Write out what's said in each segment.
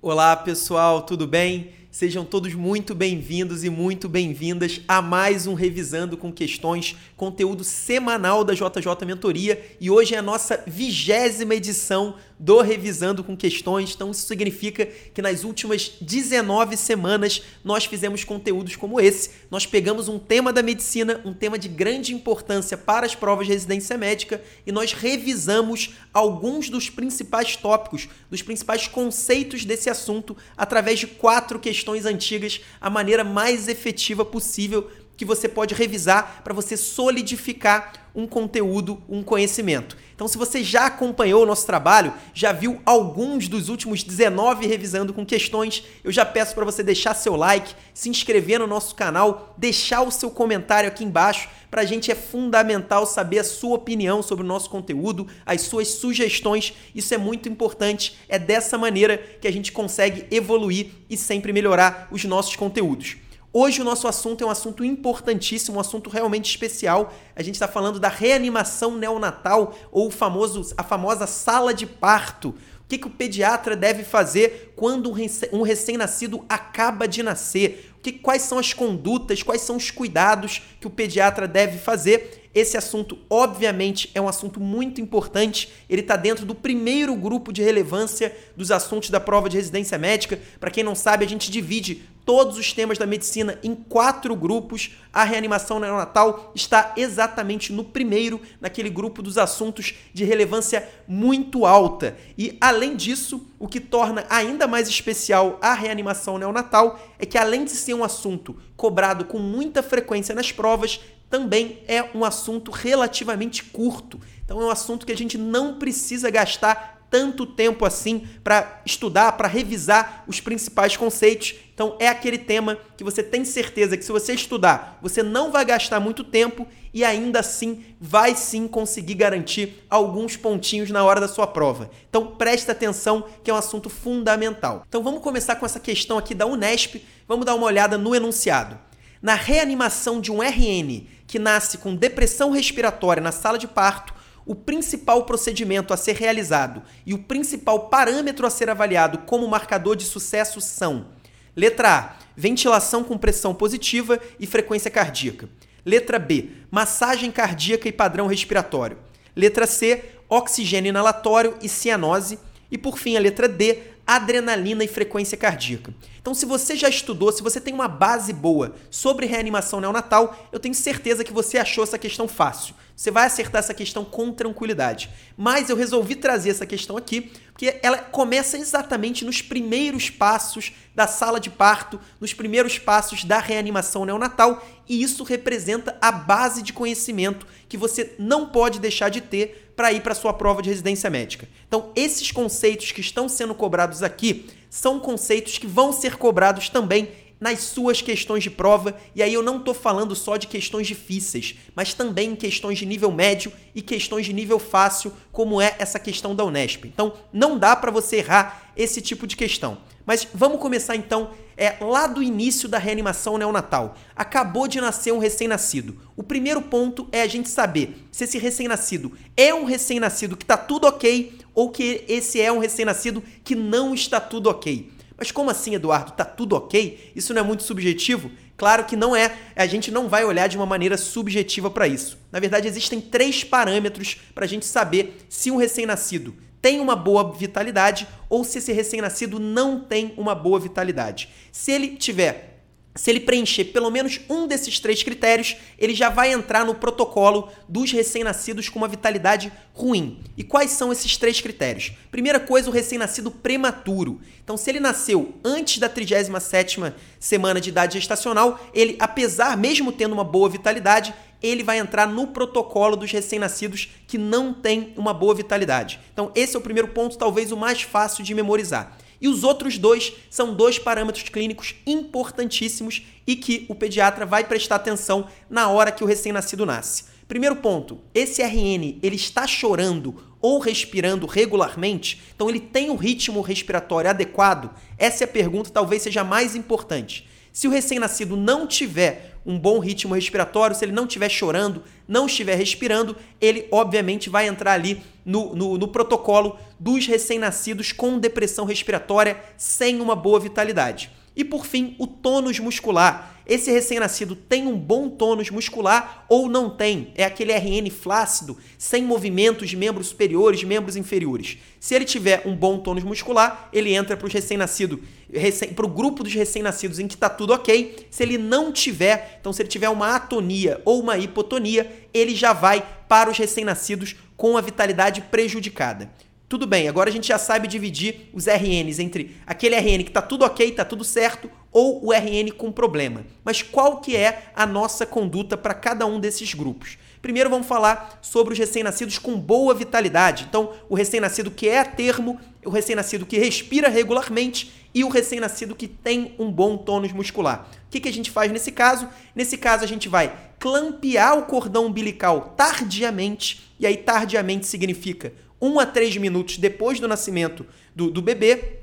Olá pessoal, tudo bem? Sejam todos muito bem-vindos e muito bem-vindas a mais um Revisando com Questões, conteúdo semanal da JJ Mentoria. E hoje é a nossa vigésima edição do Revisando com Questões. Então, isso significa que nas últimas 19 semanas nós fizemos conteúdos como esse. Nós pegamos um tema da medicina, um tema de grande importância para as provas de residência médica, e nós revisamos alguns dos principais tópicos, dos principais conceitos desse assunto através de quatro questões antigas a maneira mais efetiva possível que você pode revisar para você solidificar um conteúdo, um conhecimento. Então, se você já acompanhou o nosso trabalho, já viu alguns dos últimos 19 revisando com questões, eu já peço para você deixar seu like, se inscrever no nosso canal, deixar o seu comentário aqui embaixo. Para a gente é fundamental saber a sua opinião sobre o nosso conteúdo, as suas sugestões. Isso é muito importante. É dessa maneira que a gente consegue evoluir e sempre melhorar os nossos conteúdos. Hoje o nosso assunto é um assunto importantíssimo, um assunto realmente especial. A gente está falando da reanimação neonatal ou famoso, a famosa sala de parto. O que, que o pediatra deve fazer quando um recém-nascido acaba de nascer? Que, quais são as condutas, quais são os cuidados que o pediatra deve fazer esse assunto, obviamente, é um assunto muito importante. Ele está dentro do primeiro grupo de relevância dos assuntos da prova de residência médica. Para quem não sabe, a gente divide todos os temas da medicina em quatro grupos. A reanimação neonatal está exatamente no primeiro, naquele grupo dos assuntos de relevância muito alta. E, além disso, o que torna ainda mais especial a reanimação neonatal é que, além de ser um assunto cobrado com muita frequência nas provas, também é um assunto relativamente curto. Então é um assunto que a gente não precisa gastar tanto tempo assim para estudar, para revisar os principais conceitos. Então é aquele tema que você tem certeza que se você estudar, você não vai gastar muito tempo e ainda assim vai sim conseguir garantir alguns pontinhos na hora da sua prova. Então presta atenção que é um assunto fundamental. Então vamos começar com essa questão aqui da Unesp. Vamos dar uma olhada no enunciado. Na reanimação de um RN que nasce com depressão respiratória na sala de parto, o principal procedimento a ser realizado e o principal parâmetro a ser avaliado como marcador de sucesso são: letra A, ventilação com pressão positiva e frequência cardíaca. Letra B, massagem cardíaca e padrão respiratório. Letra C, oxigênio inalatório e cianose. E por fim, a letra D, adrenalina e frequência cardíaca. Então, se você já estudou, se você tem uma base boa sobre reanimação neonatal, eu tenho certeza que você achou essa questão fácil. Você vai acertar essa questão com tranquilidade. Mas eu resolvi trazer essa questão aqui porque ela começa exatamente nos primeiros passos da sala de parto, nos primeiros passos da reanimação neonatal, e isso representa a base de conhecimento que você não pode deixar de ter para ir para sua prova de residência médica. Então, esses conceitos que estão sendo cobrados aqui são conceitos que vão ser cobrados também nas suas questões de prova, e aí eu não estou falando só de questões difíceis, mas também questões de nível médio e questões de nível fácil, como é essa questão da Unesp. Então, não dá para você errar esse tipo de questão. Mas vamos começar então é lá do início da reanimação neonatal. Acabou de nascer um recém-nascido. O primeiro ponto é a gente saber se esse recém-nascido é um recém-nascido que está tudo ok ou que esse é um recém-nascido que não está tudo ok. Mas como assim, Eduardo? Tá tudo ok? Isso não é muito subjetivo? Claro que não é. A gente não vai olhar de uma maneira subjetiva para isso. Na verdade, existem três parâmetros para a gente saber se um recém-nascido tem uma boa vitalidade ou se esse recém-nascido não tem uma boa vitalidade. Se ele tiver se ele preencher pelo menos um desses três critérios, ele já vai entrar no protocolo dos recém-nascidos com uma vitalidade ruim. E quais são esses três critérios? Primeira coisa, o recém-nascido prematuro. Então, se ele nasceu antes da 37ª semana de idade gestacional, ele, apesar, mesmo tendo uma boa vitalidade, ele vai entrar no protocolo dos recém-nascidos que não tem uma boa vitalidade. Então, esse é o primeiro ponto, talvez o mais fácil de memorizar. E os outros dois são dois parâmetros clínicos importantíssimos e que o pediatra vai prestar atenção na hora que o recém-nascido nasce. Primeiro ponto, esse RN, ele está chorando ou respirando regularmente? Então ele tem o ritmo respiratório adequado? Essa é a pergunta, talvez seja mais importante. Se o recém-nascido não tiver um bom ritmo respiratório, se ele não estiver chorando, não estiver respirando, ele obviamente vai entrar ali no, no, no protocolo dos recém-nascidos com depressão respiratória sem uma boa vitalidade. E por fim, o tônus muscular. Esse recém-nascido tem um bom tônus muscular ou não tem? É aquele RN flácido, sem movimentos de membros superiores, membros inferiores. Se ele tiver um bom tônus muscular, ele entra para o recém-nascido, recém, para o grupo dos recém-nascidos em que está tudo ok. Se ele não tiver, então se ele tiver uma atonia ou uma hipotonia, ele já vai para os recém-nascidos com a vitalidade prejudicada. Tudo bem, agora a gente já sabe dividir os RNs entre aquele RN que está tudo ok, está tudo certo, ou o RN com problema. Mas qual que é a nossa conduta para cada um desses grupos? Primeiro vamos falar sobre os recém-nascidos com boa vitalidade. Então, o recém-nascido que é a termo, o recém-nascido que respira regularmente e o recém-nascido que tem um bom tônus muscular. O que, que a gente faz nesse caso? Nesse caso, a gente vai clampear o cordão umbilical tardiamente, e aí tardiamente significa 1 a 3 minutos depois do nascimento do, do bebê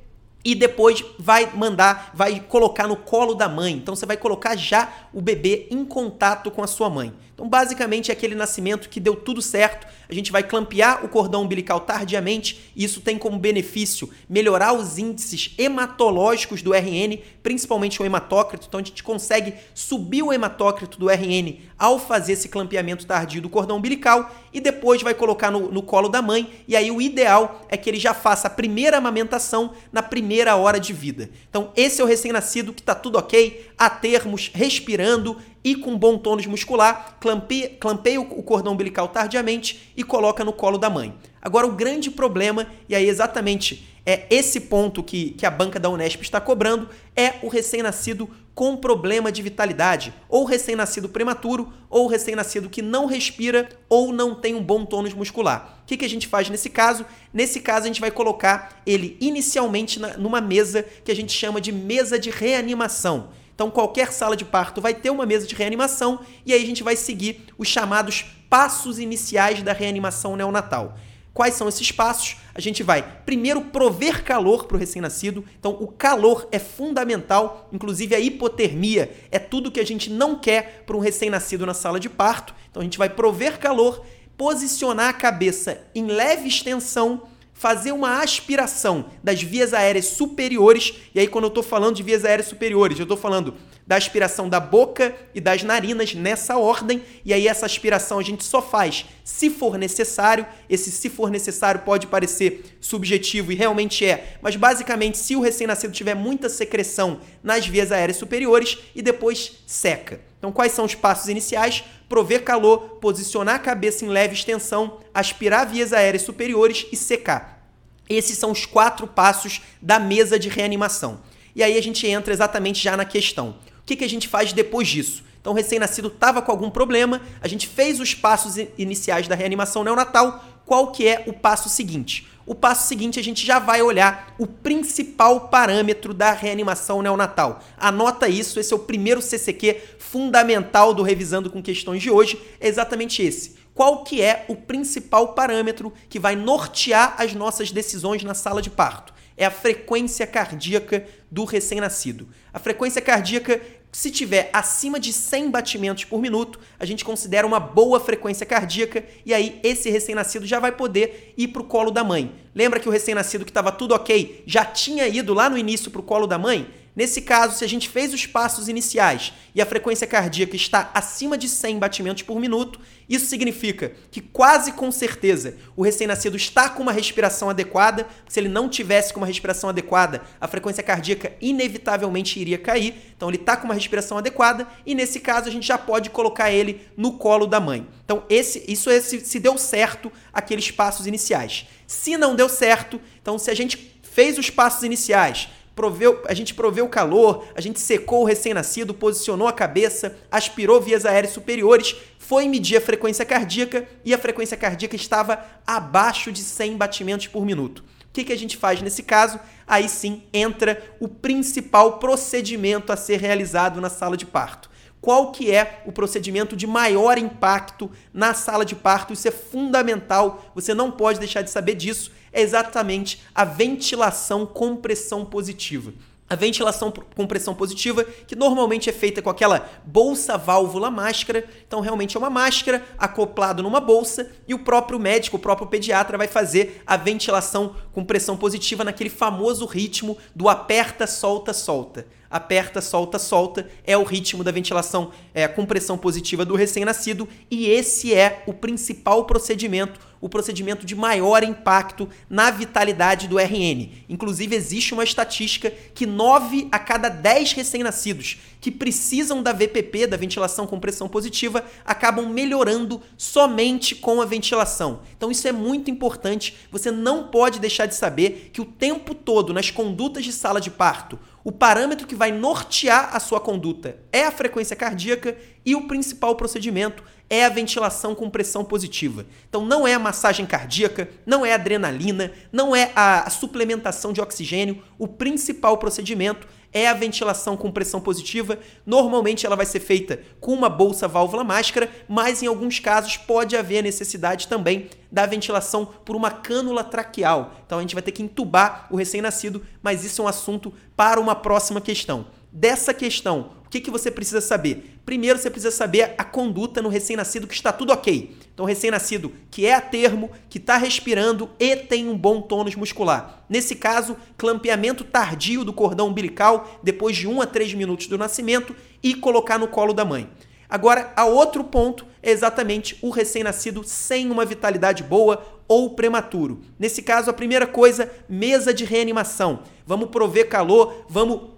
e depois vai mandar, vai colocar no colo da mãe. Então você vai colocar já o bebê em contato com a sua mãe. Então, basicamente, é aquele nascimento que deu tudo certo. A gente vai clampear o cordão umbilical tardiamente, e isso tem como benefício melhorar os índices hematológicos do RN, principalmente o hematócrito. Então, a gente consegue subir o hematócrito do RN ao fazer esse clampeamento tardio do cordão umbilical e depois vai colocar no, no colo da mãe. E aí, o ideal é que ele já faça a primeira amamentação na primeira hora de vida. Então, esse é o recém-nascido que está tudo ok, a termos, respirando e com bom tônus muscular, clampeia, clampeia o cordão umbilical tardiamente e coloca no colo da mãe. Agora, o grande problema, e aí exatamente é esse ponto que, que a banca da Unesp está cobrando, é o recém-nascido com problema de vitalidade, ou recém-nascido prematuro, ou recém-nascido que não respira ou não tem um bom tônus muscular. O que, que a gente faz nesse caso? Nesse caso, a gente vai colocar ele inicialmente na, numa mesa que a gente chama de mesa de reanimação. Então, qualquer sala de parto vai ter uma mesa de reanimação e aí a gente vai seguir os chamados passos iniciais da reanimação neonatal. Quais são esses passos? A gente vai primeiro prover calor para o recém-nascido. Então, o calor é fundamental, inclusive a hipotermia é tudo que a gente não quer para um recém-nascido na sala de parto. Então, a gente vai prover calor, posicionar a cabeça em leve extensão fazer uma aspiração das vias aéreas superiores. E aí, quando eu estou falando de vias aéreas superiores, eu estou falando da aspiração da boca e das narinas nessa ordem. E aí, essa aspiração a gente só faz se for necessário. Esse se for necessário pode parecer subjetivo e realmente é, mas basicamente, se o recém-nascido tiver muita secreção nas vias aéreas superiores e depois seca. Então, quais são os passos iniciais? Prover calor, posicionar a cabeça em leve extensão, aspirar vias aéreas superiores e secar. Esses são os quatro passos da mesa de reanimação. E aí a gente entra exatamente já na questão. O que, que a gente faz depois disso? Então, recém-nascido estava com algum problema, a gente fez os passos iniciais da reanimação neonatal. Qual que é o passo seguinte? O passo seguinte, a gente já vai olhar o principal parâmetro da reanimação neonatal. Anota isso, esse é o primeiro CCQ fundamental do Revisando com Questões de hoje, é exatamente esse. Qual que é o principal parâmetro que vai nortear as nossas decisões na sala de parto? É a frequência cardíaca do recém-nascido. A frequência cardíaca se tiver acima de 100 batimentos por minuto, a gente considera uma boa frequência cardíaca e aí esse recém-nascido já vai poder ir para o colo da mãe. Lembra que o recém-nascido que estava tudo ok já tinha ido lá no início para o colo da mãe? Nesse caso, se a gente fez os passos iniciais e a frequência cardíaca está acima de 100 batimentos por minuto, isso significa que quase com certeza o recém-nascido está com uma respiração adequada. Se ele não tivesse com uma respiração adequada, a frequência cardíaca inevitavelmente iria cair. Então ele está com uma respiração adequada e nesse caso a gente já pode colocar ele no colo da mãe. Então esse, isso é se, se deu certo aqueles passos iniciais. Se não deu certo, então se a gente fez os passos iniciais, proveu, a gente proveu calor, a gente secou o recém-nascido, posicionou a cabeça, aspirou vias aéreas superiores, foi medir a frequência cardíaca e a frequência cardíaca estava abaixo de 100 batimentos por minuto. O que, que a gente faz nesse caso? Aí sim entra o principal procedimento a ser realizado na sala de parto qual que é o procedimento de maior impacto na sala de parto. Isso é fundamental, você não pode deixar de saber disso. É exatamente a ventilação com pressão positiva. A ventilação com pressão positiva, que normalmente é feita com aquela bolsa válvula máscara. Então, realmente é uma máscara acoplado numa bolsa e o próprio médico, o próprio pediatra vai fazer a ventilação com pressão positiva naquele famoso ritmo do aperta, solta, solta aperta, solta, solta, é o ritmo da ventilação é, com pressão positiva do recém-nascido e esse é o principal procedimento, o procedimento de maior impacto na vitalidade do RN. Inclusive, existe uma estatística que 9 a cada 10 recém-nascidos que precisam da VPP, da ventilação com pressão positiva, acabam melhorando somente com a ventilação. Então, isso é muito importante. Você não pode deixar de saber que o tempo todo nas condutas de sala de parto, o parâmetro que vai nortear a sua conduta é a frequência cardíaca e o principal procedimento é a ventilação com pressão positiva. Então não é a massagem cardíaca, não é a adrenalina, não é a suplementação de oxigênio. O principal procedimento é a ventilação com pressão positiva. Normalmente ela vai ser feita com uma bolsa válvula máscara, mas em alguns casos pode haver necessidade também da ventilação por uma cânula traqueal. Então a gente vai ter que entubar o recém-nascido, mas isso é um assunto para uma próxima questão. Dessa questão, que, que você precisa saber? Primeiro, você precisa saber a conduta no recém-nascido que está tudo ok. Então, recém-nascido que é a termo, que está respirando e tem um bom tônus muscular. Nesse caso, clampeamento tardio do cordão umbilical depois de 1 a 3 minutos do nascimento e colocar no colo da mãe. Agora, a outro ponto é exatamente o recém-nascido sem uma vitalidade boa ou prematuro. Nesse caso, a primeira coisa, mesa de reanimação. Vamos prover calor, vamos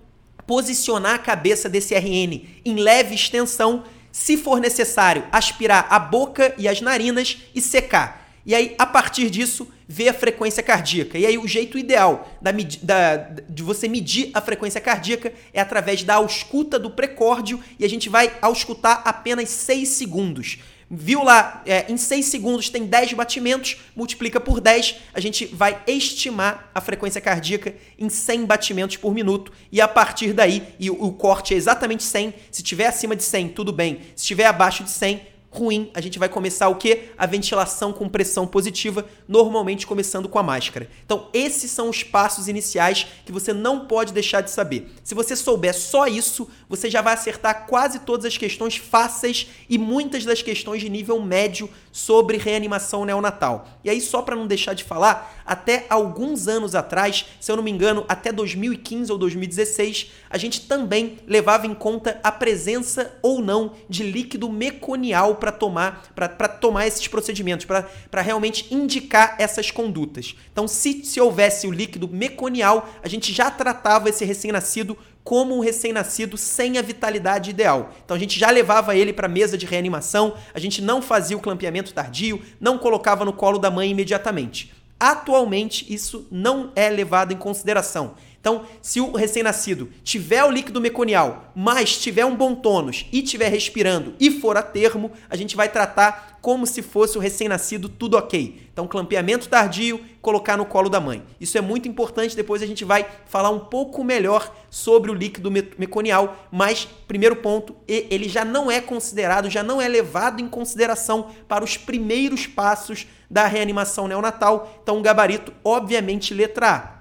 posicionar a cabeça desse RN em leve extensão, se for necessário, aspirar a boca e as narinas e secar. E aí, a partir disso, ver a frequência cardíaca. E aí, o jeito ideal da, da, de você medir a frequência cardíaca é através da ausculta do precórdio e a gente vai auscultar apenas 6 segundos. Viu lá, é, em 6 segundos tem 10 batimentos, multiplica por 10, a gente vai estimar a frequência cardíaca em 100 batimentos por minuto. E a partir daí, e o, o corte é exatamente 100, se tiver acima de 100, tudo bem, se estiver abaixo de 100, ruim, a gente vai começar o que? A ventilação com pressão positiva, normalmente começando com a máscara. Então, esses são os passos iniciais que você não pode deixar de saber. Se você souber só isso, você já vai acertar quase todas as questões fáceis e muitas das questões de nível médio sobre reanimação neonatal. E aí, só para não deixar de falar, até alguns anos atrás, se eu não me engano, até 2015 ou 2016, a gente também levava em conta a presença ou não de líquido meconial para tomar, para tomar esses procedimentos, para realmente indicar essas condutas. Então, se, se houvesse o líquido meconial, a gente já tratava esse recém-nascido como um recém-nascido sem a vitalidade ideal. Então a gente já levava ele para a mesa de reanimação, a gente não fazia o clampeamento tardio, não colocava no colo da mãe imediatamente. Atualmente, isso não é levado em consideração. Então, se o recém-nascido tiver o líquido meconial, mas tiver um bom tônus e estiver respirando e for a termo, a gente vai tratar como se fosse o recém-nascido tudo ok. Então, clampeamento tardio, colocar no colo da mãe. Isso é muito importante, depois a gente vai falar um pouco melhor sobre o líquido meconial, mas primeiro ponto, ele já não é considerado, já não é levado em consideração para os primeiros passos da reanimação neonatal. Então, o gabarito, obviamente, letra A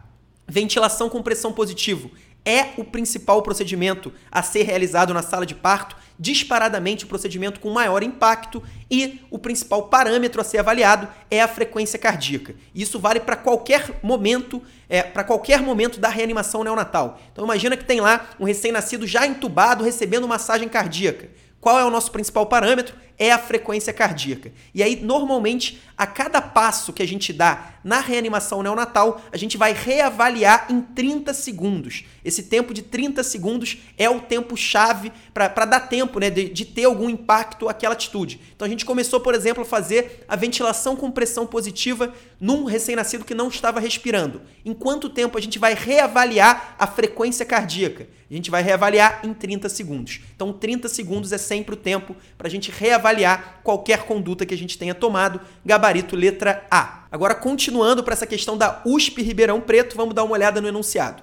Ventilação com pressão positivo é o principal procedimento a ser realizado na sala de parto, disparadamente o procedimento com maior impacto e o principal parâmetro a ser avaliado é a frequência cardíaca. Isso vale para qualquer momento, é, para qualquer momento da reanimação neonatal. Então imagina que tem lá um recém-nascido já entubado recebendo massagem cardíaca. Qual é o nosso principal parâmetro? É a frequência cardíaca. E aí, normalmente, a cada passo que a gente dá na reanimação neonatal, a gente vai reavaliar em 30 segundos. Esse tempo de 30 segundos é o tempo-chave para dar tempo né, de, de ter algum impacto aquela atitude. Então, a gente começou, por exemplo, a fazer a ventilação com pressão positiva num recém-nascido que não estava respirando. Em quanto tempo a gente vai reavaliar a frequência cardíaca? A gente vai reavaliar em 30 segundos. Então, 30 segundos é sempre o tempo para a gente reavaliar qualquer conduta que a gente tenha tomado. Gabarito letra A. Agora, continuando para essa questão da USP Ribeirão Preto, vamos dar uma olhada no enunciado.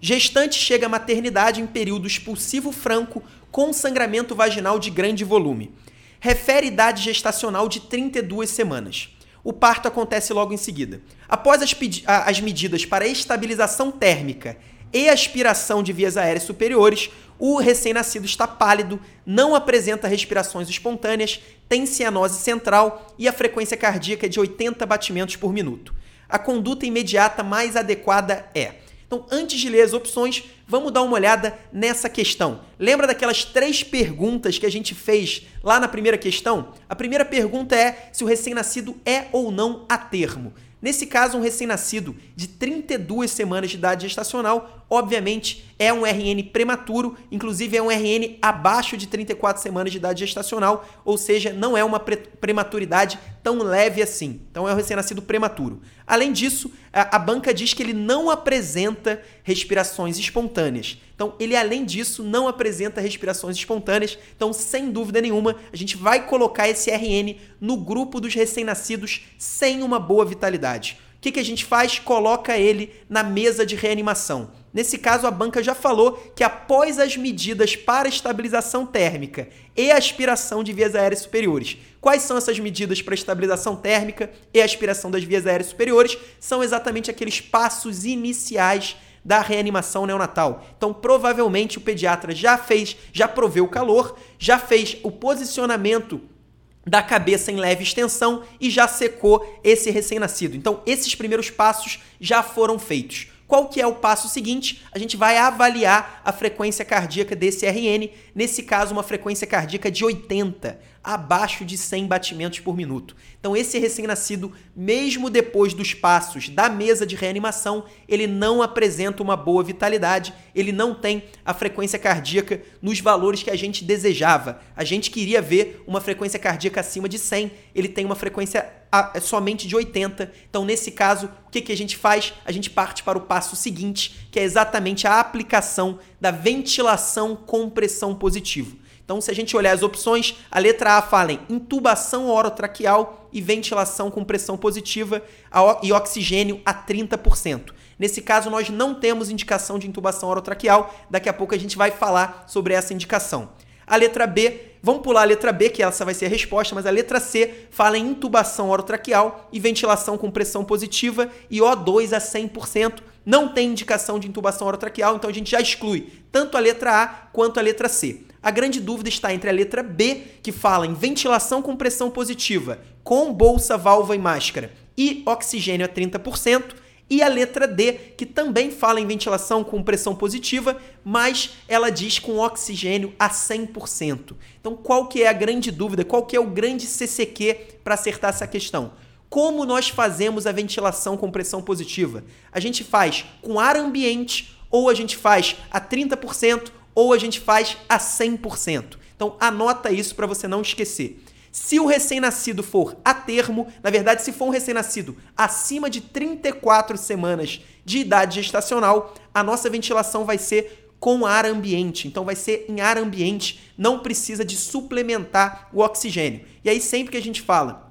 Gestante chega à maternidade em período expulsivo franco com sangramento vaginal de grande volume. Refere idade gestacional de 32 semanas. O parto acontece logo em seguida. Após as, as medidas para estabilização térmica e aspiração de vias aéreas superiores, o recém-nascido está pálido, não apresenta respirações espontâneas, tem cianose central e a frequência cardíaca é de 80 batimentos por minuto. A conduta imediata mais adequada é. Então, antes de ler as opções, vamos dar uma olhada nessa questão. Lembra daquelas três perguntas que a gente fez lá na primeira questão? A primeira pergunta é se o recém-nascido é ou não a termo. Nesse caso, um recém-nascido de 32 semanas de idade gestacional, obviamente, é um RN prematuro, inclusive é um RN abaixo de 34 semanas de idade gestacional, ou seja, não é uma pre prematuridade tão leve assim. Então é um recém-nascido prematuro. Além disso, a, a banca diz que ele não apresenta respirações espontâneas. Então, ele além disso não apresenta respirações espontâneas. Então, sem dúvida nenhuma, a gente vai colocar esse RN no grupo dos recém-nascidos sem uma boa vitalidade. O que, que a gente faz? Coloca ele na mesa de reanimação. Nesse caso, a banca já falou que após as medidas para estabilização térmica e aspiração de vias aéreas superiores, quais são essas medidas para estabilização térmica e aspiração das vias aéreas superiores? São exatamente aqueles passos iniciais da reanimação neonatal. Então, provavelmente o pediatra já fez, já proveu o calor, já fez o posicionamento da cabeça em leve extensão e já secou esse recém-nascido. Então, esses primeiros passos já foram feitos. Qual que é o passo seguinte? A gente vai avaliar a frequência cardíaca desse RN, nesse caso uma frequência cardíaca de 80, abaixo de 100 batimentos por minuto. Então esse recém-nascido, mesmo depois dos passos da mesa de reanimação, ele não apresenta uma boa vitalidade, ele não tem a frequência cardíaca nos valores que a gente desejava. A gente queria ver uma frequência cardíaca acima de 100, ele tem uma frequência é somente de 80. Então, nesse caso, o que, que a gente faz? A gente parte para o passo seguinte, que é exatamente a aplicação da ventilação com pressão positiva. Então, se a gente olhar as opções, a letra A fala em intubação orotraqueal e ventilação com pressão positiva e oxigênio a 30%. Nesse caso, nós não temos indicação de intubação orotraqueal. Daqui a pouco a gente vai falar sobre essa indicação. A letra B, vamos pular a letra B, que essa vai ser a resposta, mas a letra C fala em intubação orotraqueal e ventilação com pressão positiva e O2 a 100%. Não tem indicação de intubação orotraqueal, então a gente já exclui tanto a letra A quanto a letra C. A grande dúvida está entre a letra B, que fala em ventilação com pressão positiva, com bolsa, válvula e máscara, e oxigênio a 30%, e a letra D, que também fala em ventilação com pressão positiva, mas ela diz com oxigênio a 100%. Então, qual que é a grande dúvida? Qual que é o grande CCQ para acertar essa questão? Como nós fazemos a ventilação com pressão positiva? A gente faz com ar ambiente ou a gente faz a 30% ou a gente faz a 100%. Então anota isso para você não esquecer. Se o recém-nascido for a termo, na verdade, se for um recém-nascido acima de 34 semanas de idade gestacional, a nossa ventilação vai ser com ar ambiente. Então vai ser em ar ambiente, não precisa de suplementar o oxigênio. E aí sempre que a gente fala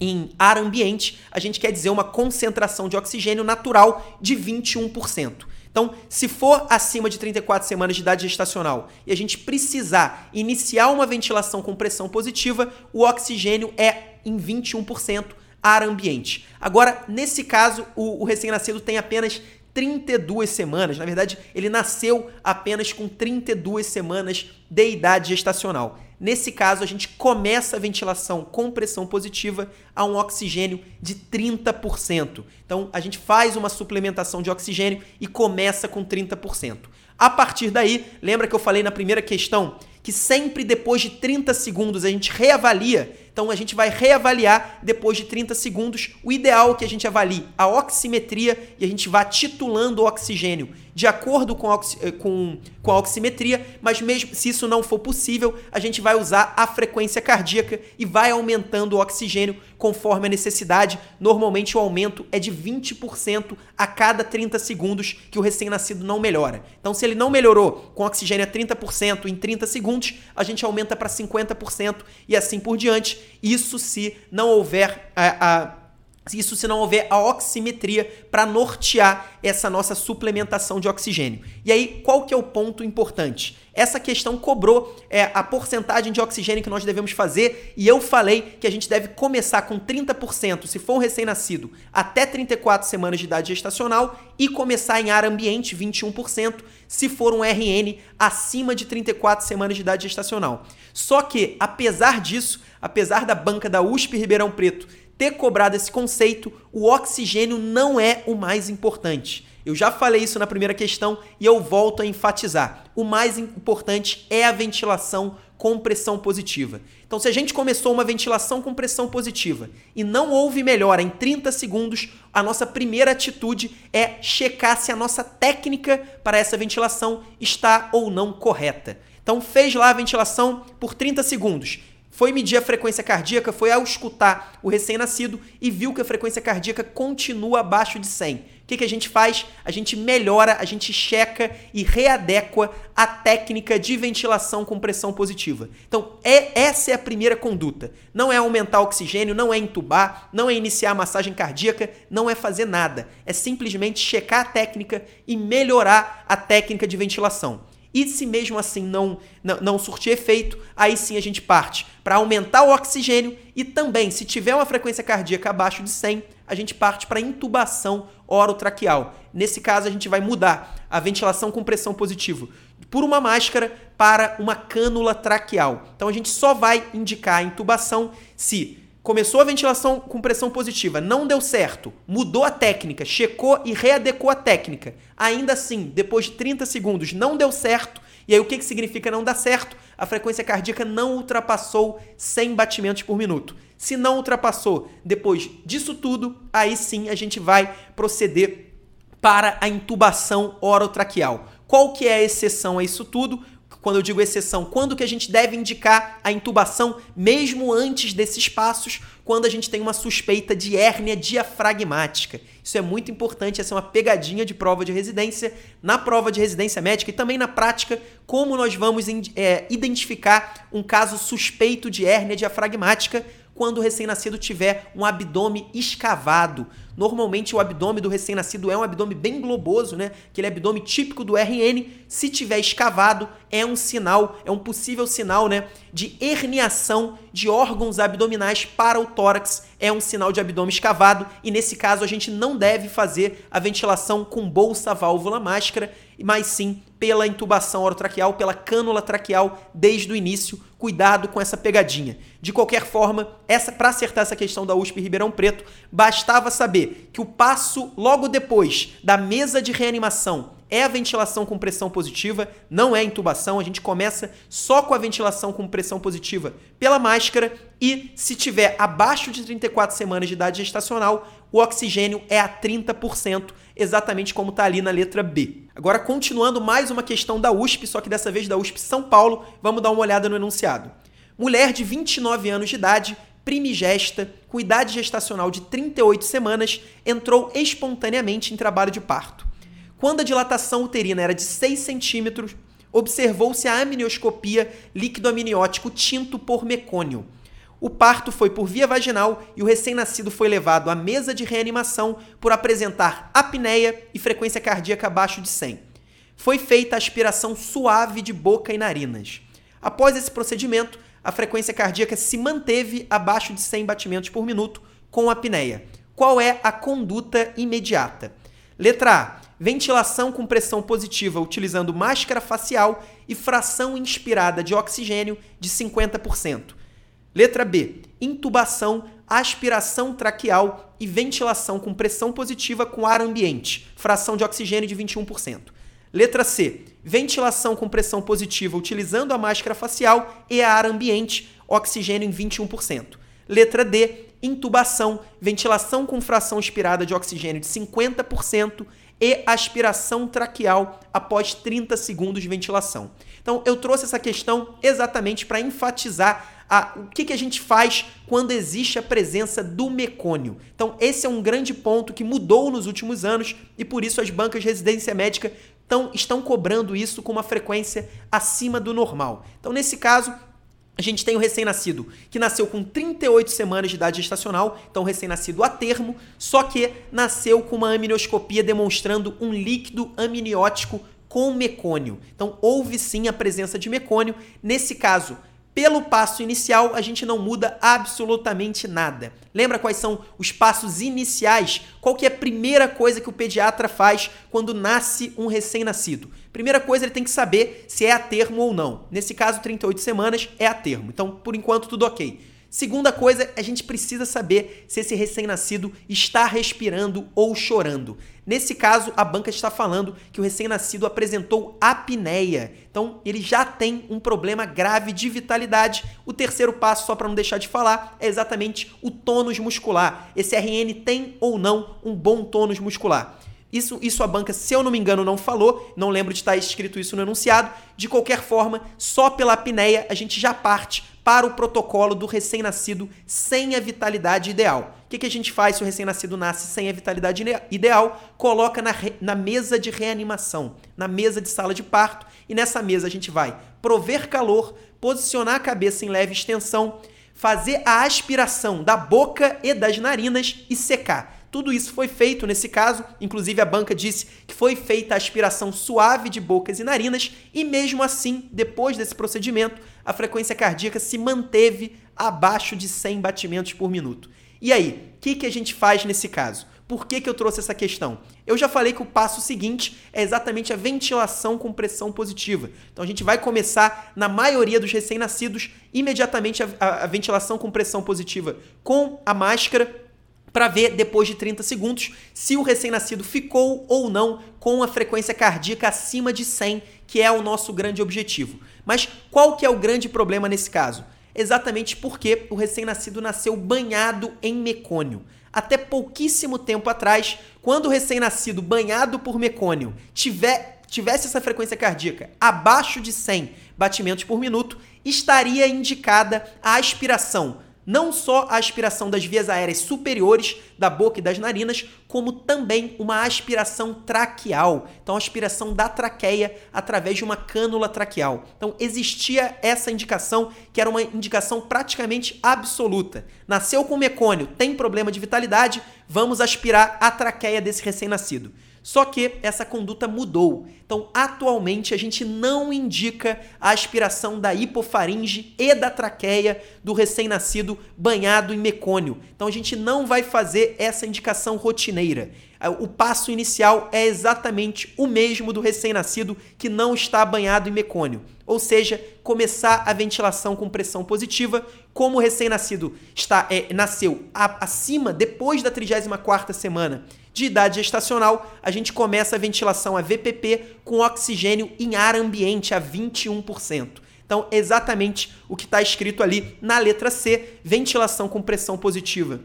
em ar ambiente, a gente quer dizer uma concentração de oxigênio natural de 21%. Então, se for acima de 34 semanas de idade gestacional e a gente precisar iniciar uma ventilação com pressão positiva, o oxigênio é em 21% ar ambiente. Agora, nesse caso, o, o recém-nascido tem apenas 32 semanas. Na verdade, ele nasceu apenas com 32 semanas de idade gestacional. Nesse caso, a gente começa a ventilação com pressão positiva a um oxigênio de 30%. Então, a gente faz uma suplementação de oxigênio e começa com 30%. A partir daí, lembra que eu falei na primeira questão que sempre depois de 30 segundos a gente reavalia então a gente vai reavaliar depois de 30 segundos. O ideal é que a gente avalie a oximetria e a gente vá titulando o oxigênio de acordo com a, eh, com, com a oximetria, mas mesmo se isso não for possível, a gente vai usar a frequência cardíaca e vai aumentando o oxigênio conforme a necessidade. Normalmente o aumento é de 20% a cada 30 segundos que o recém-nascido não melhora. Então, se ele não melhorou com oxigênio a 30% em 30 segundos, a gente aumenta para 50% e assim por diante. Isso se não houver a, a isso se não houver a oximetria para nortear essa nossa suplementação de oxigênio. E aí, qual que é o ponto importante? Essa questão cobrou é, a porcentagem de oxigênio que nós devemos fazer e eu falei que a gente deve começar com 30% se for um recém-nascido até 34 semanas de idade gestacional e começar em ar ambiente 21% se for um RN acima de 34 semanas de idade gestacional. Só que, apesar disso, apesar da banca da USP Ribeirão Preto ter cobrado esse conceito, o oxigênio não é o mais importante. Eu já falei isso na primeira questão e eu volto a enfatizar. O mais importante é a ventilação com pressão positiva. Então, se a gente começou uma ventilação com pressão positiva e não houve melhora em 30 segundos, a nossa primeira atitude é checar se a nossa técnica para essa ventilação está ou não correta. Então, fez lá a ventilação por 30 segundos foi medir a frequência cardíaca, foi ao escutar o recém-nascido e viu que a frequência cardíaca continua abaixo de 100. O que, que a gente faz? A gente melhora, a gente checa e readequa a técnica de ventilação com pressão positiva. Então, é, essa é a primeira conduta. Não é aumentar o oxigênio, não é entubar, não é iniciar a massagem cardíaca, não é fazer nada. É simplesmente checar a técnica e melhorar a técnica de ventilação. E se mesmo assim não, não, não surtir efeito, aí sim a gente parte para aumentar o oxigênio e também, se tiver uma frequência cardíaca abaixo de 100, a gente parte para intubação orotraqueal. Nesse caso, a gente vai mudar a ventilação com pressão positiva por uma máscara para uma cânula traqueal. Então a gente só vai indicar a intubação se começou a ventilação com pressão positiva, não deu certo, mudou a técnica, checou e readecou a técnica. Ainda assim, depois de 30 segundos, não deu certo. E aí o que, que significa não dar certo? A frequência cardíaca não ultrapassou 100 batimentos por minuto. Se não ultrapassou depois disso tudo, aí sim a gente vai proceder para a intubação orotraqueal. Qual que é a exceção a isso tudo? Quando eu digo exceção, quando que a gente deve indicar a intubação, mesmo antes desses passos, quando a gente tem uma suspeita de hérnia diafragmática. Isso é muito importante, essa é uma pegadinha de prova de residência, na prova de residência médica e também na prática, como nós vamos é, identificar um caso suspeito de hérnia diafragmática quando o recém-nascido tiver um abdômen escavado. Normalmente o abdômen do recém-nascido é um abdômen bem globoso, né? Aquele abdômen típico do RN. Se tiver escavado, é um sinal, é um possível sinal, né, de herniação de órgãos abdominais para o tórax. É um sinal de abdômen escavado e nesse caso a gente não deve fazer a ventilação com bolsa válvula máscara, mas sim pela intubação orotraqueal, pela cânula traqueal desde o início. Cuidado com essa pegadinha. De qualquer forma, essa para acertar essa questão da USP Ribeirão Preto, bastava saber que o passo logo depois da mesa de reanimação é a ventilação com pressão positiva, não é intubação. A gente começa só com a ventilação com pressão positiva pela máscara e se tiver abaixo de 34 semanas de idade gestacional, o oxigênio é a 30%, exatamente como está ali na letra B. Agora, continuando mais uma questão da USP, só que dessa vez da USP São Paulo, vamos dar uma olhada no enunciado. Mulher de 29 anos de idade, primigesta, com idade gestacional de 38 semanas, entrou espontaneamente em trabalho de parto. Quando a dilatação uterina era de 6 centímetros, observou-se a amnioscopia líquido amniótico tinto por mecônio. O parto foi por via vaginal e o recém-nascido foi levado à mesa de reanimação por apresentar apneia e frequência cardíaca abaixo de 100. Foi feita a aspiração suave de boca e narinas. Após esse procedimento, a frequência cardíaca se manteve abaixo de 100 batimentos por minuto com apneia. Qual é a conduta imediata? Letra A ventilação com pressão positiva utilizando máscara facial e fração inspirada de oxigênio de 50%. Letra B, intubação, aspiração traqueal e ventilação com pressão positiva com ar ambiente, fração de oxigênio de 21%. Letra C, ventilação com pressão positiva utilizando a máscara facial e ar ambiente, oxigênio em 21%. Letra D, intubação, ventilação com fração inspirada de oxigênio de 50% e aspiração traqueal após 30 segundos de ventilação. Então, eu trouxe essa questão exatamente para enfatizar a, o que, que a gente faz quando existe a presença do mecônio. Então, esse é um grande ponto que mudou nos últimos anos e por isso as bancas de residência médica tão, estão cobrando isso com uma frequência acima do normal. Então, nesse caso, a gente tem o recém-nascido que nasceu com 38 semanas de idade gestacional, então recém-nascido a termo, só que nasceu com uma amnioscopia demonstrando um líquido amniótico com mecônio. Então houve sim a presença de mecônio. Nesse caso, pelo passo inicial, a gente não muda absolutamente nada. Lembra quais são os passos iniciais? Qual que é a primeira coisa que o pediatra faz quando nasce um recém-nascido? Primeira coisa, ele tem que saber se é a termo ou não. Nesse caso, 38 semanas é a termo. Então, por enquanto, tudo ok. Segunda coisa, a gente precisa saber se esse recém-nascido está respirando ou chorando. Nesse caso, a banca está falando que o recém-nascido apresentou apneia. Então, ele já tem um problema grave de vitalidade. O terceiro passo, só para não deixar de falar, é exatamente o tônus muscular. Esse RN tem ou não um bom tônus muscular. Isso, isso a banca, se eu não me engano, não falou, não lembro de estar escrito isso no enunciado. De qualquer forma, só pela apneia a gente já parte para o protocolo do recém-nascido sem a vitalidade ideal. O que, que a gente faz se o recém-nascido nasce sem a vitalidade ideal? Coloca na, na mesa de reanimação, na mesa de sala de parto, e nessa mesa a gente vai prover calor, posicionar a cabeça em leve extensão, fazer a aspiração da boca e das narinas e secar. Tudo isso foi feito nesse caso, inclusive a banca disse que foi feita a aspiração suave de bocas e narinas, e mesmo assim, depois desse procedimento, a frequência cardíaca se manteve abaixo de 100 batimentos por minuto. E aí, o que, que a gente faz nesse caso? Por que, que eu trouxe essa questão? Eu já falei que o passo seguinte é exatamente a ventilação com pressão positiva. Então a gente vai começar, na maioria dos recém-nascidos, imediatamente a, a, a ventilação com pressão positiva com a máscara para ver depois de 30 segundos se o recém-nascido ficou ou não com a frequência cardíaca acima de 100, que é o nosso grande objetivo. Mas qual que é o grande problema nesse caso? Exatamente porque o recém-nascido nasceu banhado em mecônio. Até pouquíssimo tempo atrás, quando o recém-nascido banhado por mecônio tiver, tivesse essa frequência cardíaca abaixo de 100 batimentos por minuto, estaria indicada a aspiração não só a aspiração das vias aéreas superiores da boca e das narinas, como também uma aspiração traqueal. Então, aspiração da traqueia através de uma cânula traqueal. Então, existia essa indicação, que era uma indicação praticamente absoluta. Nasceu com mecônio, tem problema de vitalidade, vamos aspirar a traqueia desse recém-nascido. Só que essa conduta mudou. Então, atualmente, a gente não indica a aspiração da hipofaringe e da traqueia do recém-nascido banhado em mecônio. Então, a gente não vai fazer essa indicação rotineira. O passo inicial é exatamente o mesmo do recém-nascido que não está banhado em mecônio. Ou seja, começar a ventilação com pressão positiva, como o recém-nascido está é, nasceu a, acima depois da 34ª semana de idade gestacional, a gente começa a ventilação a VPP com oxigênio em ar ambiente a 21%. Então, exatamente o que está escrito ali na letra C, ventilação com pressão positiva.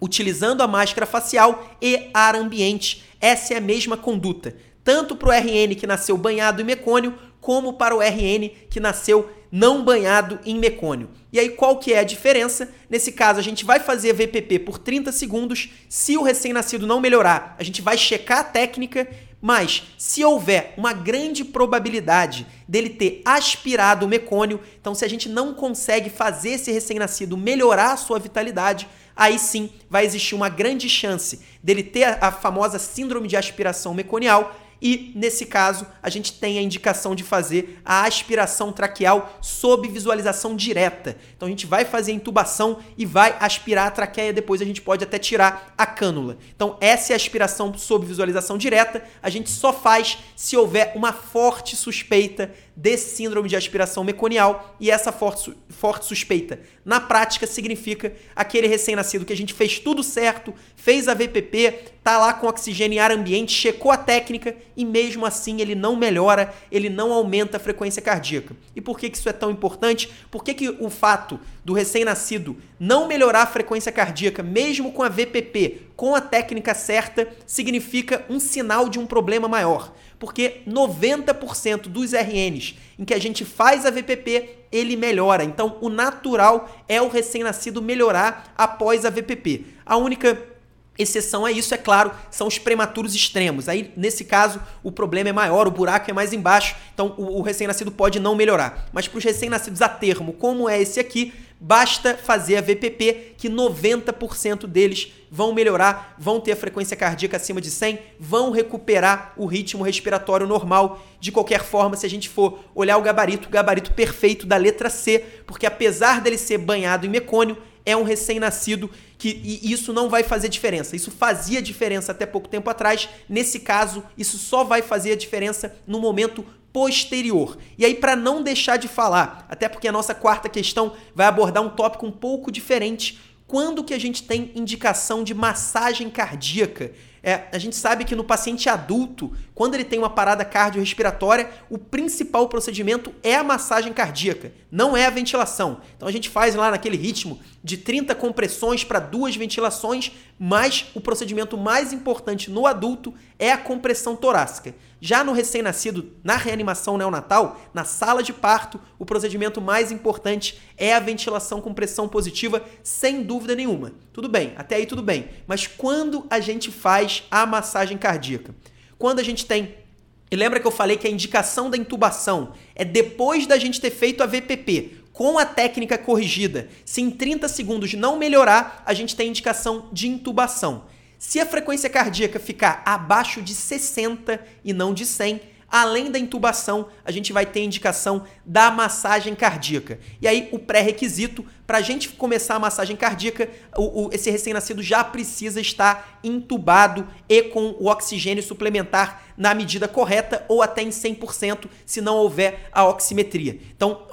Utilizando a máscara facial e ar ambiente. Essa é a mesma conduta, tanto para o RN que nasceu banhado em mecônio, como para o RN que nasceu não banhado em mecônio. E aí qual que é a diferença? Nesse caso, a gente vai fazer VPP por 30 segundos. Se o recém-nascido não melhorar, a gente vai checar a técnica, mas se houver uma grande probabilidade dele ter aspirado o mecônio, então se a gente não consegue fazer esse recém-nascido melhorar a sua vitalidade, aí sim vai existir uma grande chance dele ter a, a famosa síndrome de aspiração meconial e, nesse caso, a gente tem a indicação de fazer a aspiração traqueal sob visualização direta. Então a gente vai fazer a intubação e vai aspirar a traqueia, depois a gente pode até tirar a cânula. Então essa é a aspiração sob visualização direta. A gente só faz se houver uma forte suspeita de síndrome de aspiração meconial e essa forte, forte suspeita, na prática, significa aquele recém-nascido que a gente fez tudo certo, fez a VPP, tá lá com oxigênio em ar ambiente, checou a técnica e mesmo assim ele não melhora, ele não aumenta a frequência cardíaca. E por que, que isso é tão importante? Por que, que o fato do recém-nascido não melhorar a frequência cardíaca, mesmo com a VPP, com a técnica certa, significa um sinal de um problema maior? Porque 90% dos RNs em que a gente faz a VPP, ele melhora. Então, o natural é o recém-nascido melhorar após a VPP. A única Exceção a isso, é claro, são os prematuros extremos. Aí, nesse caso, o problema é maior, o buraco é mais embaixo, então o, o recém-nascido pode não melhorar. Mas para os recém-nascidos a termo, como é esse aqui, basta fazer a VPP, que 90% deles vão melhorar, vão ter a frequência cardíaca acima de 100, vão recuperar o ritmo respiratório normal. De qualquer forma, se a gente for olhar o gabarito, o gabarito perfeito da letra C, porque apesar dele ser banhado em mecônio, é um recém-nascido que e isso não vai fazer diferença. Isso fazia diferença até pouco tempo atrás. Nesse caso, isso só vai fazer a diferença no momento posterior. E aí, para não deixar de falar, até porque a nossa quarta questão vai abordar um tópico um pouco diferente. Quando que a gente tem indicação de massagem cardíaca? É, a gente sabe que no paciente adulto, quando ele tem uma parada cardiorrespiratória, o principal procedimento é a massagem cardíaca, não é a ventilação. Então a gente faz lá naquele ritmo de 30 compressões para duas ventilações, mas o procedimento mais importante no adulto é a compressão torácica. Já no recém-nascido, na reanimação neonatal, na sala de parto, o procedimento mais importante é a ventilação com pressão positiva, sem dúvida nenhuma. Tudo bem, até aí tudo bem. Mas quando a gente faz a massagem cardíaca? Quando a gente tem. E lembra que eu falei que a indicação da intubação é depois da gente ter feito a VPP, com a técnica corrigida. Se em 30 segundos não melhorar, a gente tem indicação de intubação. Se a frequência cardíaca ficar abaixo de 60 e não de 100, além da intubação, a gente vai ter indicação da massagem cardíaca. E aí, o pré-requisito para a gente começar a massagem cardíaca, o, o, esse recém-nascido já precisa estar intubado e com o oxigênio suplementar na medida correta ou até em 100% se não houver a oximetria. Então,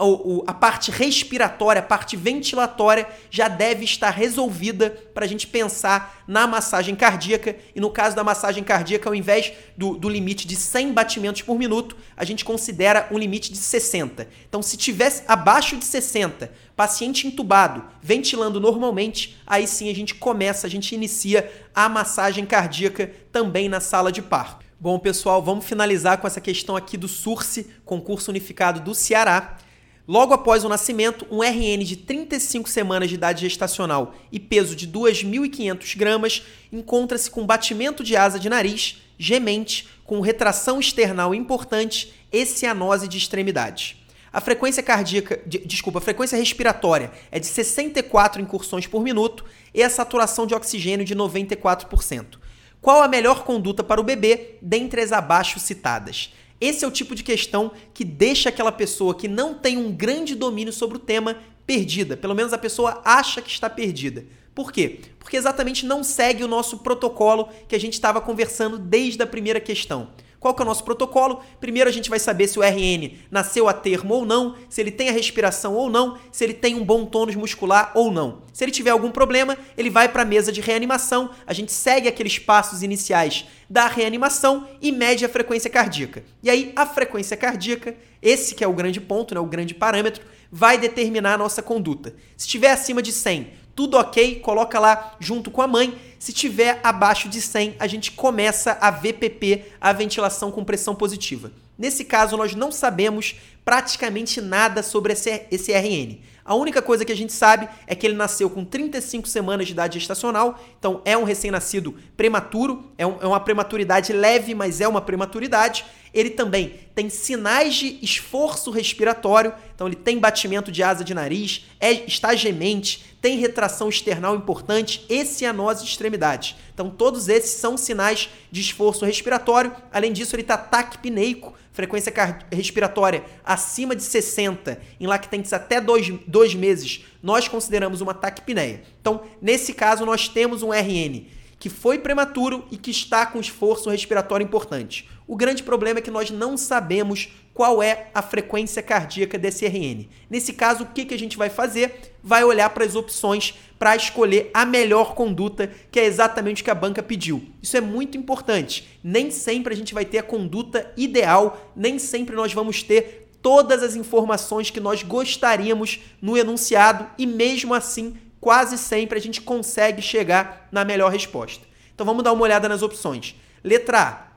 a parte respiratória, a parte ventilatória já deve estar resolvida para a gente pensar na massagem cardíaca. E no caso da massagem cardíaca, ao invés do, do limite de 100 batimentos por minuto, a gente considera um limite de 60. Então, se tivesse abaixo de 60, paciente entubado, ventilando normalmente, aí sim a gente começa, a gente inicia a massagem cardíaca também na sala de parto. Bom, pessoal, vamos finalizar com essa questão aqui do SURSE, concurso unificado do Ceará. Logo após o nascimento, um RN de 35 semanas de idade gestacional e peso de 2.500 gramas encontra-se com batimento de asa de nariz, gemente, com retração external importante e cianose de extremidade. A frequência cardíaca, de, desculpa, a frequência respiratória é de 64 incursões por minuto e a saturação de oxigênio de 94%. Qual a melhor conduta para o bebê dentre as abaixo citadas? Esse é o tipo de questão que deixa aquela pessoa que não tem um grande domínio sobre o tema perdida. Pelo menos a pessoa acha que está perdida. Por quê? Porque exatamente não segue o nosso protocolo que a gente estava conversando desde a primeira questão. Qual que é o nosso protocolo? Primeiro a gente vai saber se o RN nasceu a termo ou não, se ele tem a respiração ou não, se ele tem um bom tônus muscular ou não. Se ele tiver algum problema, ele vai para a mesa de reanimação, a gente segue aqueles passos iniciais da reanimação e mede a frequência cardíaca. E aí a frequência cardíaca, esse que é o grande ponto, né, o grande parâmetro, vai determinar a nossa conduta. Se estiver acima de 100, tudo ok, coloca lá junto com a mãe. Se tiver abaixo de 100, a gente começa a VPP, a ventilação com pressão positiva. Nesse caso, nós não sabemos praticamente nada sobre esse, RN. A única coisa que a gente sabe é que ele nasceu com 35 semanas de idade gestacional, então é um recém-nascido prematuro, é, um, é uma prematuridade leve, mas é uma prematuridade. Ele também tem sinais de esforço respiratório, então ele tem batimento de asa de nariz, é, está gemente, tem retração external importante e cianose de extremidade. Então todos esses são sinais de esforço respiratório. Além disso, ele está taquipneico, frequência respiratória acima de 60, em lactentes até dois, dois meses, nós consideramos uma taquipneia. Então, nesse caso, nós temos um RN que foi prematuro e que está com esforço respiratório importante. O grande problema é que nós não sabemos qual é a frequência cardíaca desse RN. Nesse caso, o que, que a gente vai fazer? Vai olhar para as opções para escolher a melhor conduta, que é exatamente o que a banca pediu. Isso é muito importante. Nem sempre a gente vai ter a conduta ideal, nem sempre nós vamos ter todas as informações que nós gostaríamos no enunciado e mesmo assim quase sempre a gente consegue chegar na melhor resposta. Então vamos dar uma olhada nas opções. Letra A,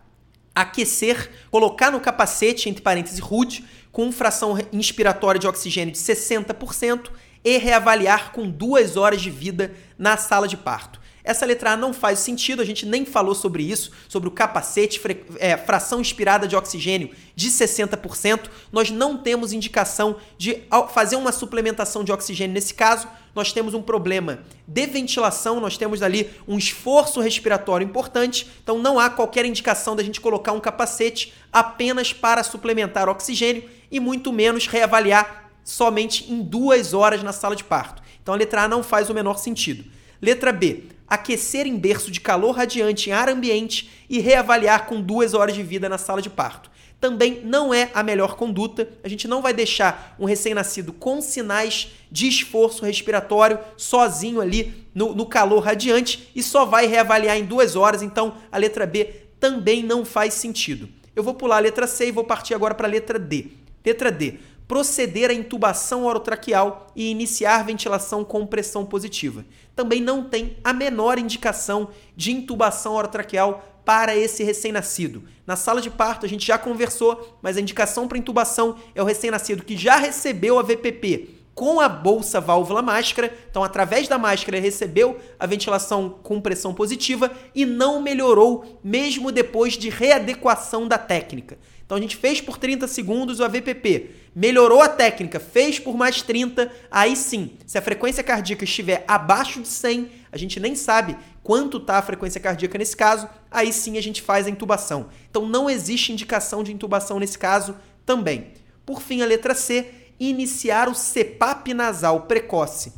aquecer, colocar no capacete, entre parênteses, rude, com fração inspiratória de oxigênio de 60% e reavaliar com duas horas de vida na sala de parto. Essa letra A não faz sentido, a gente nem falou sobre isso, sobre o capacete, é, fração inspirada de oxigênio de 60%. Nós não temos indicação de fazer uma suplementação de oxigênio nesse caso. Nós temos um problema de ventilação, nós temos ali um esforço respiratório importante, então não há qualquer indicação da gente colocar um capacete apenas para suplementar oxigênio e muito menos reavaliar somente em duas horas na sala de parto. Então a letra A não faz o menor sentido. Letra B, aquecer em berço de calor radiante em ar ambiente e reavaliar com duas horas de vida na sala de parto. Também não é a melhor conduta. A gente não vai deixar um recém-nascido com sinais de esforço respiratório sozinho ali no, no calor radiante e só vai reavaliar em duas horas. Então a letra B também não faz sentido. Eu vou pular a letra C e vou partir agora para a letra D. Letra D proceder à intubação orotraqueal e iniciar ventilação com pressão positiva. Também não tem a menor indicação de intubação orotraqueal para esse recém-nascido. Na sala de parto a gente já conversou, mas a indicação para intubação é o recém-nascido que já recebeu a VPP com a bolsa válvula máscara, então através da máscara ele recebeu a ventilação com pressão positiva e não melhorou mesmo depois de readequação da técnica. Então a gente fez por 30 segundos o AVPP, melhorou a técnica, fez por mais 30, aí sim, se a frequência cardíaca estiver abaixo de 100, a gente nem sabe quanto está a frequência cardíaca nesse caso, aí sim a gente faz a intubação. Então não existe indicação de intubação nesse caso também. Por fim, a letra C, iniciar o CPAP nasal precoce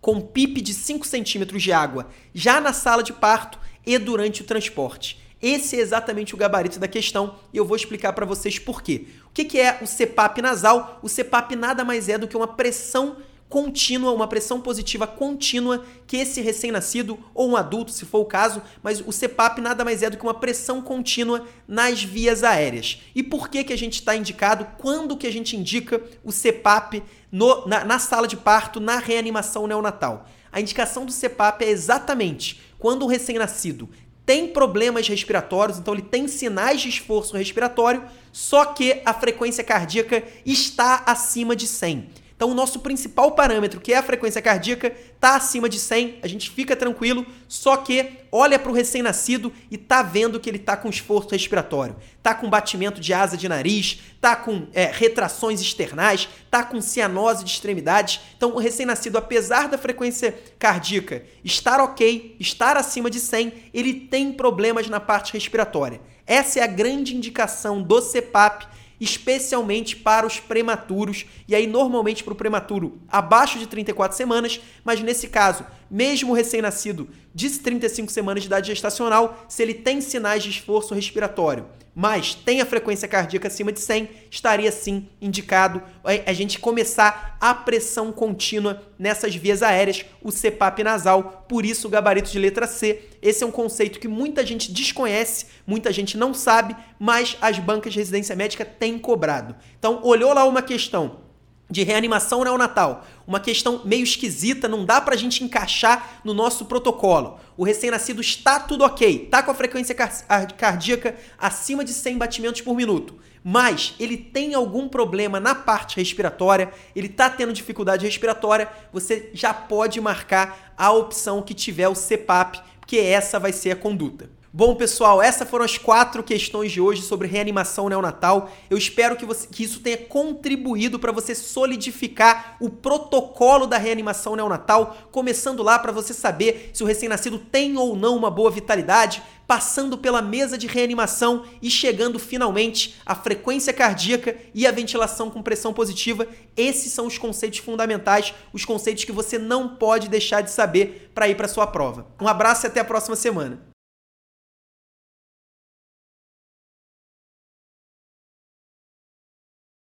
com PIP de 5 centímetros de água já na sala de parto e durante o transporte. Esse é exatamente o gabarito da questão e eu vou explicar para vocês por quê. O que é o CPAP nasal? O CPAP nada mais é do que uma pressão contínua, uma pressão positiva contínua que esse recém-nascido ou um adulto, se for o caso, mas o CPAP nada mais é do que uma pressão contínua nas vias aéreas. E por que que a gente está indicado? Quando que a gente indica o CPAP no, na, na sala de parto, na reanimação neonatal? A indicação do CPAP é exatamente quando o recém-nascido tem problemas respiratórios, então ele tem sinais de esforço respiratório, só que a frequência cardíaca está acima de 100. Então, o nosso principal parâmetro, que é a frequência cardíaca, está acima de 100, a gente fica tranquilo, só que olha para o recém-nascido e tá vendo que ele está com esforço respiratório, tá com batimento de asa de nariz, tá com é, retrações externais, tá com cianose de extremidades. Então, o recém-nascido, apesar da frequência cardíaca estar ok, estar acima de 100, ele tem problemas na parte respiratória. Essa é a grande indicação do CPAP especialmente para os prematuros, e aí normalmente para o prematuro abaixo de 34 semanas, mas nesse caso, mesmo recém-nascido de 35 semanas de idade gestacional, se ele tem sinais de esforço respiratório, mas tem a frequência cardíaca acima de 100, estaria sim indicado a gente começar a pressão contínua nessas vias aéreas, o CPAP nasal, por isso o gabarito de letra C. Esse é um conceito que muita gente desconhece, muita gente não sabe, mas as bancas de residência médica têm cobrado. Então, olhou lá uma questão de reanimação neonatal. Uma questão meio esquisita, não dá pra gente encaixar no nosso protocolo. O recém-nascido está tudo ok, tá com a frequência cardíaca acima de 100 batimentos por minuto, mas ele tem algum problema na parte respiratória, ele tá tendo dificuldade respiratória, você já pode marcar a opção que tiver o CPAP, porque essa vai ser a conduta. Bom, pessoal, essas foram as quatro questões de hoje sobre reanimação neonatal. Eu espero que, você, que isso tenha contribuído para você solidificar o protocolo da reanimação neonatal, começando lá para você saber se o recém-nascido tem ou não uma boa vitalidade, passando pela mesa de reanimação e chegando finalmente à frequência cardíaca e à ventilação com pressão positiva. Esses são os conceitos fundamentais, os conceitos que você não pode deixar de saber para ir para sua prova. Um abraço e até a próxima semana.